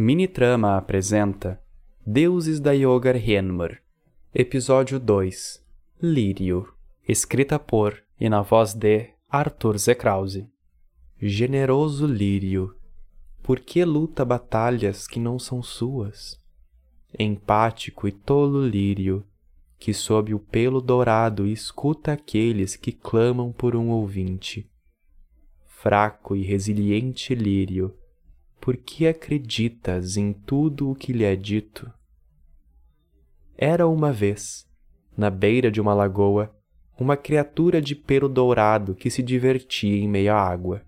Minitrama apresenta Deuses da Yogar Henmar, Episódio 2 Lírio, escrita por e na voz de Arthur Zekrause. Generoso Lírio, por que luta batalhas que não são suas? Empático e tolo Lírio, que sob o pelo dourado escuta aqueles que clamam por um ouvinte. Fraco e resiliente Lírio, por que acreditas em tudo o que lhe é dito? Era uma vez, na beira de uma lagoa, uma criatura de pelo dourado que se divertia em meio à água.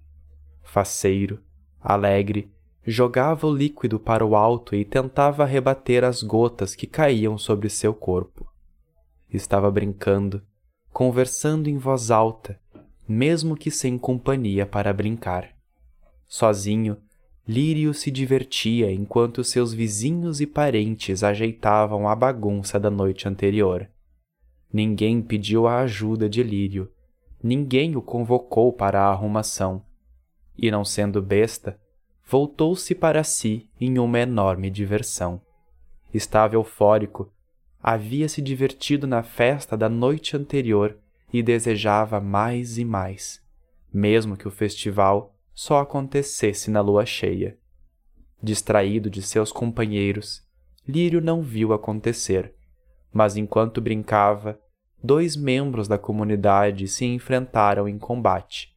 Faceiro, alegre, jogava o líquido para o alto e tentava rebater as gotas que caíam sobre seu corpo. Estava brincando, conversando em voz alta, mesmo que sem companhia para brincar. Sozinho, Lírio se divertia enquanto seus vizinhos e parentes ajeitavam a bagunça da noite anterior. Ninguém pediu a ajuda de Lírio, ninguém o convocou para a arrumação. E não sendo besta, voltou-se para si em uma enorme diversão. Estava eufórico, havia se divertido na festa da noite anterior e desejava mais e mais, mesmo que o festival só acontecesse na lua cheia. Distraído de seus companheiros, Lírio não viu acontecer, mas enquanto brincava, dois membros da comunidade se enfrentaram em combate,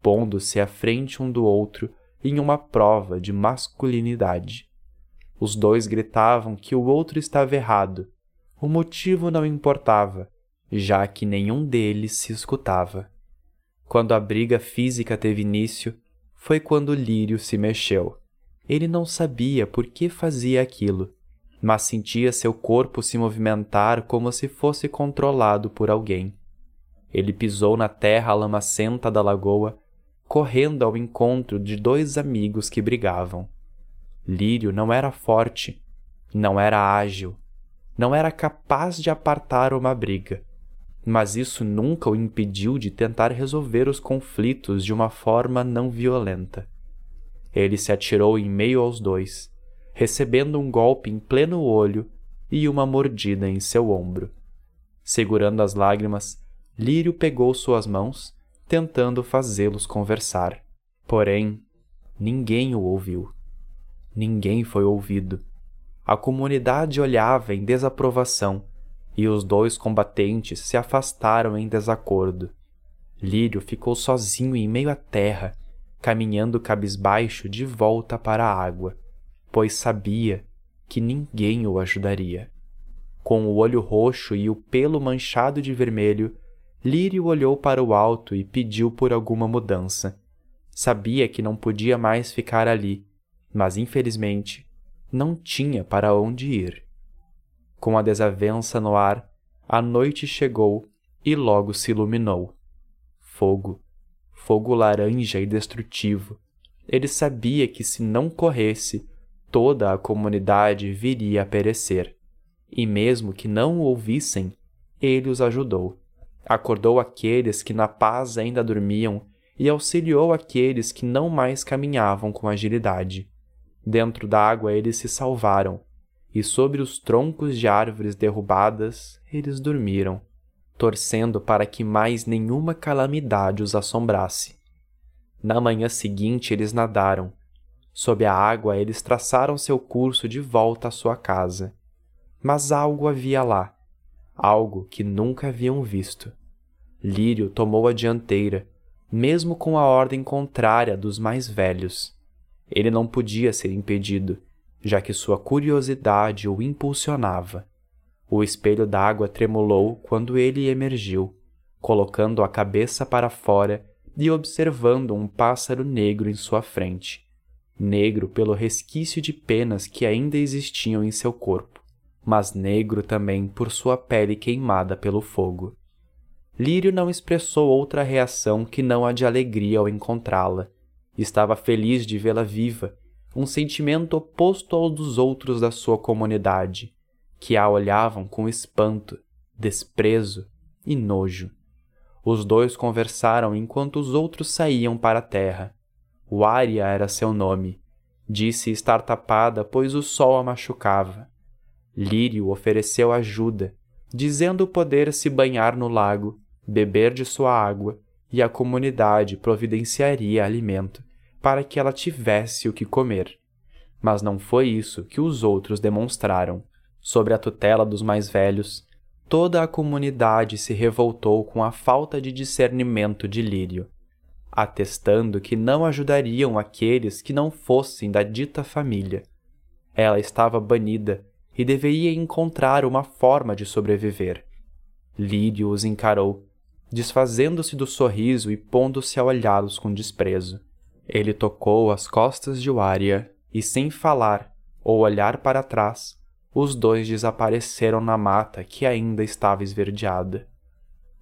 pondo-se à frente um do outro em uma prova de masculinidade. Os dois gritavam que o outro estava errado. O motivo não importava, já que nenhum deles se escutava. Quando a briga física teve início, foi quando Lírio se mexeu. Ele não sabia por que fazia aquilo, mas sentia seu corpo se movimentar como se fosse controlado por alguém. Ele pisou na terra lamacenta da lagoa, correndo ao encontro de dois amigos que brigavam. Lírio não era forte, não era ágil, não era capaz de apartar uma briga mas isso nunca o impediu de tentar resolver os conflitos de uma forma não violenta. Ele se atirou em meio aos dois, recebendo um golpe em pleno olho e uma mordida em seu ombro. Segurando as lágrimas, Lírio pegou suas mãos, tentando fazê-los conversar. Porém, ninguém o ouviu. Ninguém foi ouvido. A comunidade olhava em desaprovação e os dois combatentes se afastaram em desacordo. Lírio ficou sozinho em meio à terra, caminhando cabisbaixo de volta para a água, pois sabia que ninguém o ajudaria. Com o olho roxo e o pelo manchado de vermelho, Lírio olhou para o alto e pediu por alguma mudança. Sabia que não podia mais ficar ali, mas infelizmente não tinha para onde ir. Com a desavença no ar, a noite chegou e logo se iluminou. Fogo, fogo laranja e destrutivo. Ele sabia que se não corresse, toda a comunidade viria a perecer. E mesmo que não o ouvissem, ele os ajudou. Acordou aqueles que na paz ainda dormiam e auxiliou aqueles que não mais caminhavam com agilidade. Dentro da água eles se salvaram e sobre os troncos de árvores derrubadas eles dormiram, torcendo para que mais nenhuma calamidade os assombrasse. Na manhã seguinte eles nadaram. Sob a água eles traçaram seu curso de volta à sua casa. Mas algo havia lá, algo que nunca haviam visto. Lírio tomou a dianteira, mesmo com a ordem contrária dos mais velhos. Ele não podia ser impedido já que sua curiosidade o impulsionava. O espelho d'água tremulou quando ele emergiu, colocando a cabeça para fora e observando um pássaro negro em sua frente. Negro pelo resquício de penas que ainda existiam em seu corpo, mas negro também por sua pele queimada pelo fogo. Lírio não expressou outra reação que não a de alegria ao encontrá-la. Estava feliz de vê-la viva um sentimento oposto ao dos outros da sua comunidade, que a olhavam com espanto, desprezo e nojo. Os dois conversaram enquanto os outros saíam para a terra. Waria era seu nome. Disse estar tapada, pois o sol a machucava. Lírio ofereceu ajuda, dizendo poder se banhar no lago, beber de sua água, e a comunidade providenciaria alimento para que ela tivesse o que comer. Mas não foi isso que os outros demonstraram. Sobre a tutela dos mais velhos, toda a comunidade se revoltou com a falta de discernimento de Lírio, atestando que não ajudariam aqueles que não fossem da dita família. Ela estava banida e deveria encontrar uma forma de sobreviver. Lírio os encarou, desfazendo-se do sorriso e pondo-se a olhá-los com desprezo. Ele tocou as costas de Waria e, sem falar ou olhar para trás, os dois desapareceram na mata que ainda estava esverdeada.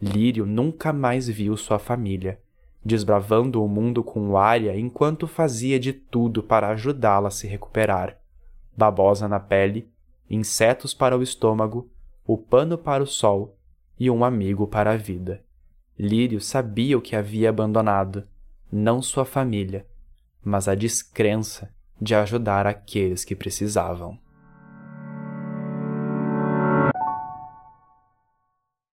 Lírio nunca mais viu sua família, desbravando o mundo com Waria enquanto fazia de tudo para ajudá-la a se recuperar. Babosa na pele, insetos para o estômago, o pano para o sol e um amigo para a vida. Lírio sabia o que havia abandonado, não sua família, mas a descrença de ajudar aqueles que precisavam.